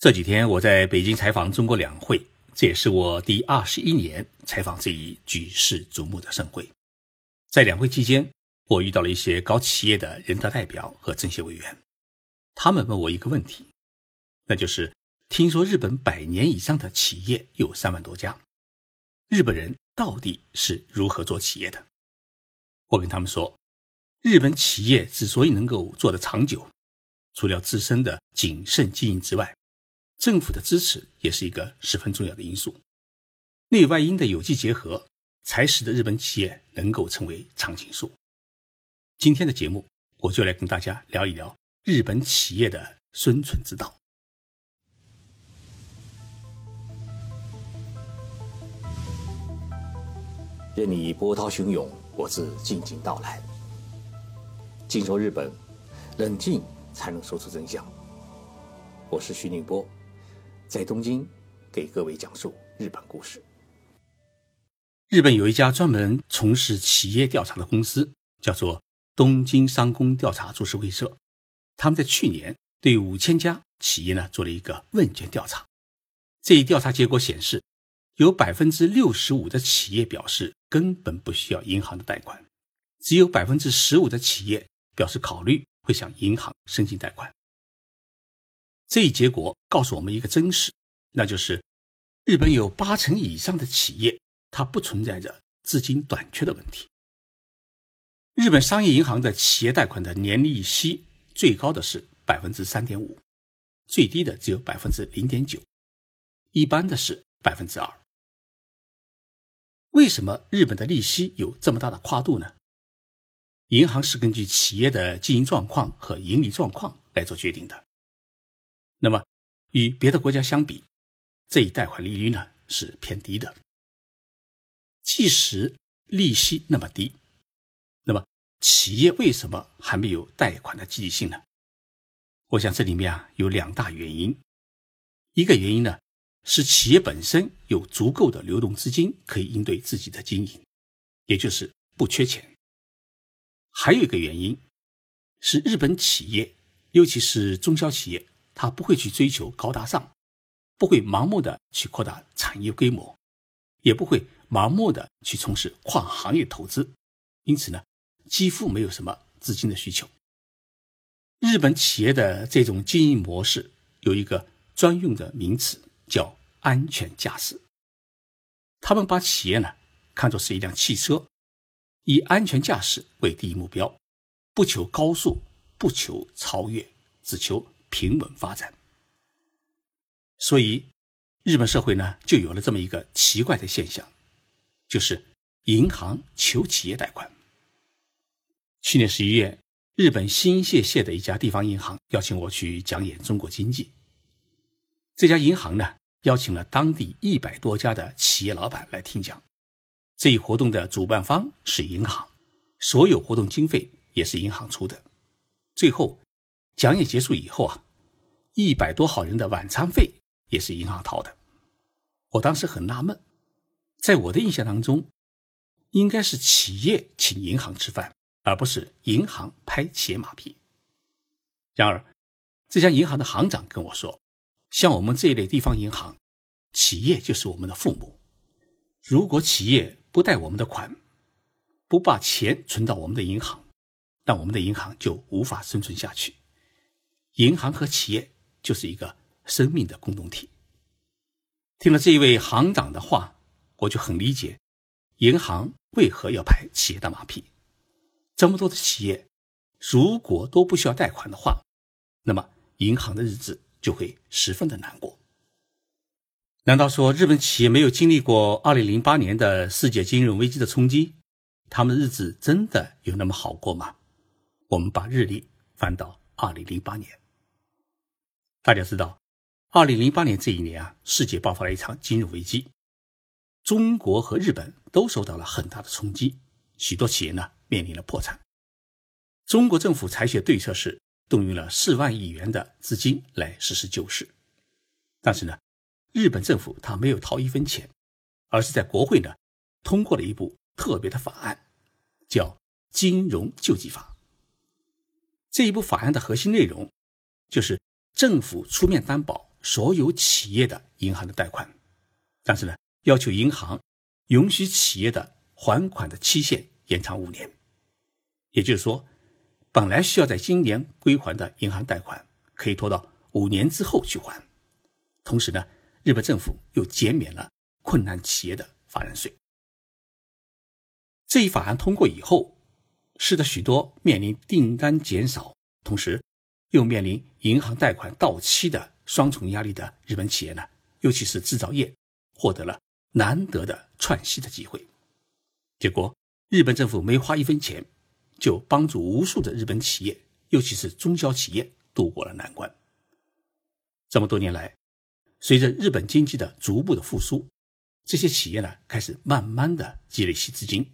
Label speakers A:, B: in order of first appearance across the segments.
A: 这几天我在北京采访中国两会，这也是我第二十一年采访这一举世瞩目的盛会。在两会期间，我遇到了一些搞企业的人大代表和政协委员，他们问我一个问题，那就是听说日本百年以上的企业有三万多家，日本人到底是如何做企业的？我跟他们说，日本企业之所以能够做得长久，除了自身的谨慎经营之外，政府的支持也是一个十分重要的因素，内外因的有机结合，才使得日本企业能够成为常青树。今天的节目，我就来跟大家聊一聊日本企业的生存之道。
B: 任你波涛汹涌，我自静静到来。静说日本，冷静才能说出真相。我是徐宁波，在东京给各位讲述日本故事。
A: 日本有一家专门从事企业调查的公司，叫做东京商工调查株式会社。他们在去年对五千家企业呢做了一个问卷调查。这一调查结果显示，有百分之六十五的企业表示根本不需要银行的贷款，只有百分之十五的企业表示考虑会向银行申请贷款。这一结果告诉我们一个真实，那就是日本有八成以上的企业，它不存在着资金短缺的问题。日本商业银行的企业贷款的年利息最高的是百分之三点五，最低的只有百分之零点九，一般的是百分之二。为什么日本的利息有这么大的跨度呢？银行是根据企业的经营状况和盈利状况来做决定的。那么，与别的国家相比，这一贷款利率呢是偏低的。即使利息那么低，那么。企业为什么还没有贷款的积极性呢？我想这里面啊有两大原因。一个原因呢是企业本身有足够的流动资金可以应对自己的经营，也就是不缺钱。还有一个原因是日本企业，尤其是中小企业，他不会去追求高大上，不会盲目的去扩大产业规模，也不会盲目的去从事跨行业投资，因此呢。几乎没有什么资金的需求。日本企业的这种经营模式有一个专用的名词，叫“安全驾驶”。他们把企业呢看作是一辆汽车，以安全驾驶为第一目标，不求高速，不求超越，只求平稳发展。所以，日本社会呢就有了这么一个奇怪的现象，就是银行求企业贷款。去年十一月，日本新泻县的一家地方银行邀请我去讲演中国经济。这家银行呢，邀请了当地一百多家的企业老板来听讲。这一活动的主办方是银行，所有活动经费也是银行出的。最后，讲演结束以后啊，一百多号人的晚餐费也是银行掏的。我当时很纳闷，在我的印象当中，应该是企业请银行吃饭。而不是银行拍企业马屁。然而，这家银行的行长跟我说：“像我们这一类地方银行，企业就是我们的父母。如果企业不贷我们的款，不把钱存到我们的银行，那我们的银行就无法生存下去。银行和企业就是一个生命的共同体。”听了这一位行长的话，我就很理解银行为何要拍企业的马屁。这么多的企业，如果都不需要贷款的话，那么银行的日子就会十分的难过。难道说日本企业没有经历过二零零八年的世界金融危机的冲击，他们的日子真的有那么好过吗？我们把日历翻到二零零八年，大家知道，二零零八年这一年啊，世界爆发了一场金融危机，中国和日本都受到了很大的冲击，许多企业呢。面临了破产，中国政府采取的对策是动用了四万亿元的资金来实施救市，但是呢，日本政府他没有掏一分钱，而是在国会呢通过了一部特别的法案，叫《金融救济法》。这一部法案的核心内容就是政府出面担保所有企业的银行的贷款，但是呢，要求银行允许企业的还款的期限延长五年。也就是说，本来需要在今年归还的银行贷款，可以拖到五年之后去还。同时呢，日本政府又减免了困难企业的法人税。这一法案通过以后，使得许多面临订单减少，同时又面临银行贷款到期的双重压力的日本企业呢，尤其是制造业，获得了难得的喘息的机会。结果，日本政府没花一分钱，就帮助无数的日本企业，尤其是中小企业度过了难关。这么多年来，随着日本经济的逐步的复苏，这些企业呢，开始慢慢的积累起资金。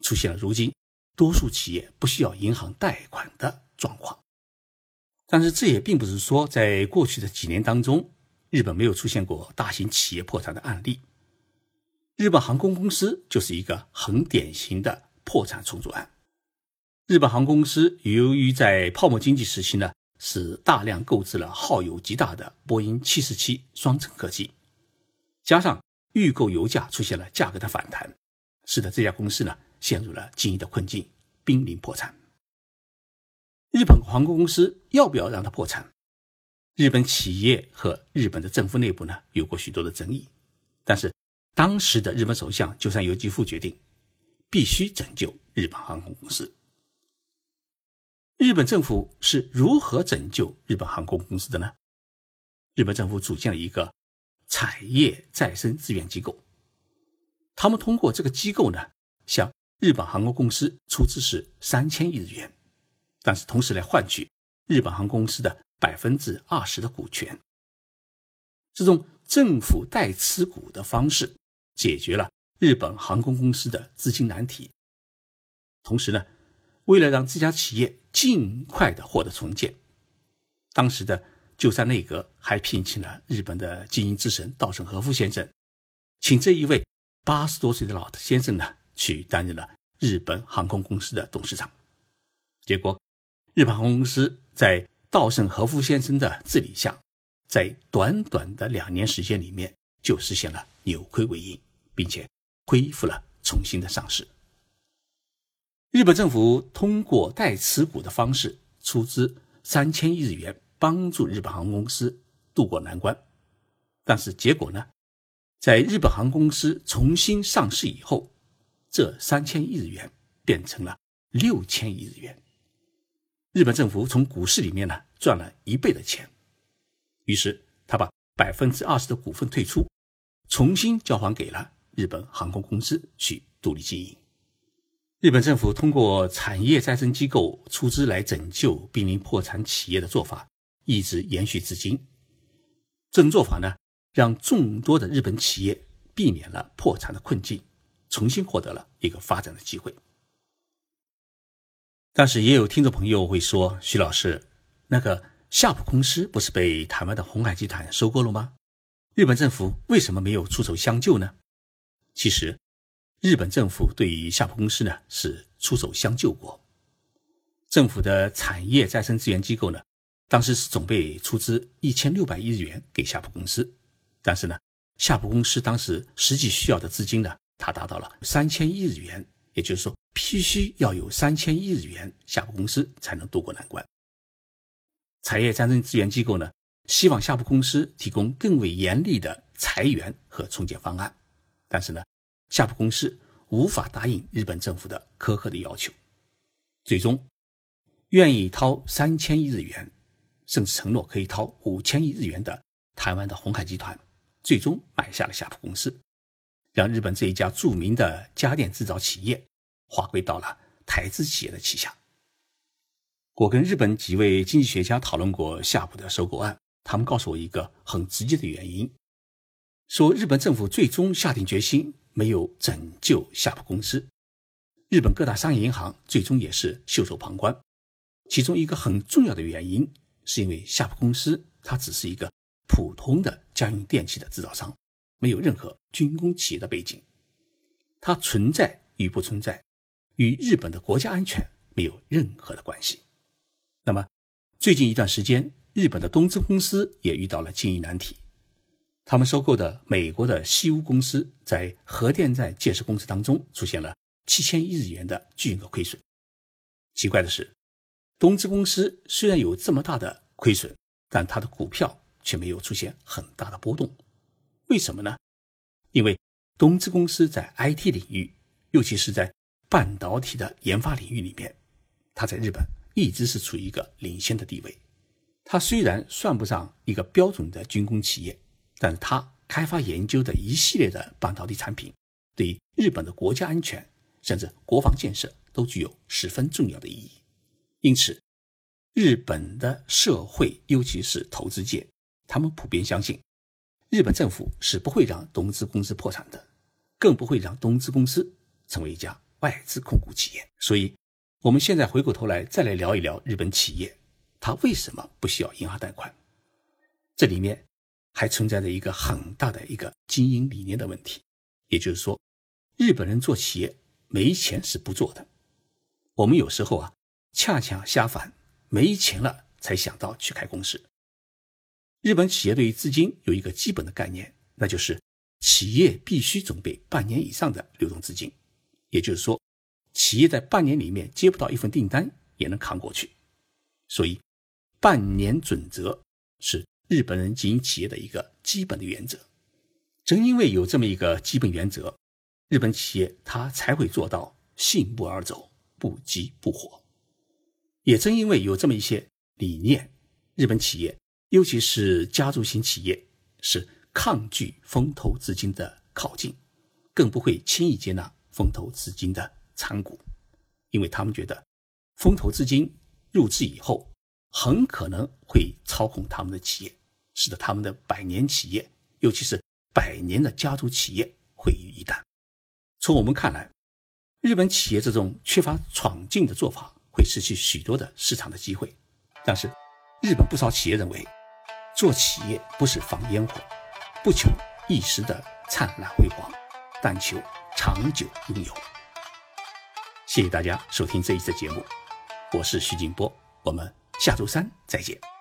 A: 出现了如今多数企业不需要银行贷款的状况，但是这也并不是说在过去的几年当中，日本没有出现过大型企业破产的案例。日本航空公司就是一个很典型的破产重组案。日本航空公司由于在泡沫经济时期呢，是大量购置了耗油极大的波音747双层客机，加上预购油价出现了价格的反弹，使得这家公司呢。陷入了经营的困境，濒临破产。日本航空公司要不要让它破产？日本企业和日本的政府内部呢，有过许多的争议。但是当时的日本首相鸠山由纪夫决定，必须拯救日本航空公司。日本政府是如何拯救日本航空公司的呢？日本政府组建了一个产业再生资源机构，他们通过这个机构呢，向日本航空公司出资是三千亿日元，但是同时来换取日本航空公司的百分之二十的股权。这种政府代持股的方式，解决了日本航空公司的资金难题。同时呢，为了让这家企业尽快的获得重建，当时的鸠山内阁还聘请了日本的经营之神稻盛和夫先生，请这一位八十多岁的老先生呢。去担任了日本航空公司的董事长，结果，日本航空公司在稻盛和夫先生的治理下，在短短的两年时间里面就实现了扭亏为盈，并且恢复了重新的上市。日本政府通过代持股的方式出资三千亿日元，帮助日本航空公司渡过难关，但是结果呢，在日本航空公司重新上市以后。这三千亿日元变成了六千亿日元，日本政府从股市里面呢赚了一倍的钱，于是他把百分之二十的股份退出，重新交还给了日本航空公司去独立经营。日本政府通过产业再生机构出资来拯救濒临破产企业的做法一直延续至今。这种做法呢，让众多的日本企业避免了破产的困境。重新获得了一个发展的机会，但是也有听众朋友会说：“徐老师，那个夏普公司不是被台湾的红海集团收购了吗？日本政府为什么没有出手相救呢？”其实，日本政府对于夏普公司呢是出手相救过。政府的产业再生资源机构呢，当时是准备出资一千六百亿日元给夏普公司，但是呢，夏普公司当时实际需要的资金呢？它达到了三千亿日元，也就是说，必须要有三千亿日元，夏普公司才能渡过难关。产业战争资源机构呢，希望夏普公司提供更为严厉的裁员和重建方案，但是呢，夏普公司无法答应日本政府的苛刻的要求，最终愿意掏三千亿日元，甚至承诺可以掏五千亿日元的台湾的红海集团，最终买下了夏普公司。让日本这一家著名的家电制造企业划归到了台资企业的旗下。我跟日本几位经济学家讨论过夏普的收购案，他们告诉我一个很直接的原因，说日本政府最终下定决心没有拯救夏普公司，日本各大商业银行最终也是袖手旁观。其中一个很重要的原因，是因为夏普公司它只是一个普通的家用电器的制造商。没有任何军工企业的背景，它存在与不存在，与日本的国家安全没有任何的关系。那么，最近一段时间，日本的东芝公司也遇到了经营难题。他们收购的美国的西屋公司在核电站建设公司当中出现了七千亿日元的巨额亏损。奇怪的是，东芝公司虽然有这么大的亏损，但它的股票却没有出现很大的波动。为什么呢？因为东芝公司在 IT 领域，尤其是在半导体的研发领域里面，它在日本一直是处于一个领先的地位。它虽然算不上一个标准的军工企业。但是它开发研究的一系列的半导体产品，对日本的国家安全甚至国防建设都具有十分重要的意义。因此，日本的社会，尤其是投资界，他们普遍相信，日本政府是不会让东芝公司破产的，更不会让东芝公司成为一家外资控股企业。所以，我们现在回过头来再来聊一聊日本企业，它为什么不需要银行贷款？这里面。还存在着一个很大的一个经营理念的问题，也就是说，日本人做企业没钱是不做的。我们有时候啊，恰恰相反，没钱了才想到去开公司。日本企业对于资金有一个基本的概念，那就是企业必须准备半年以上的流动资金，也就是说，企业在半年里面接不到一份订单也能扛过去。所以，半年准则是。日本人经营企业的一个基本的原则，正因为有这么一个基本原则，日本企业它才会做到信步而走，不急不火。也正因为有这么一些理念，日本企业，尤其是家族型企业，是抗拒风投资金的靠近，更不会轻易接纳风投资金的参股，因为他们觉得风投资金入资以后。很可能会操控他们的企业，使得他们的百年企业，尤其是百年的家族企业毁于一旦。从我们看来，日本企业这种缺乏闯劲的做法，会失去许多的市场的机会。但是，日本不少企业认为，做企业不是放烟火，不求一时的灿烂辉煌，但求长久拥有。谢谢大家收听这一次节目，我是徐静波，我们。下周三再见。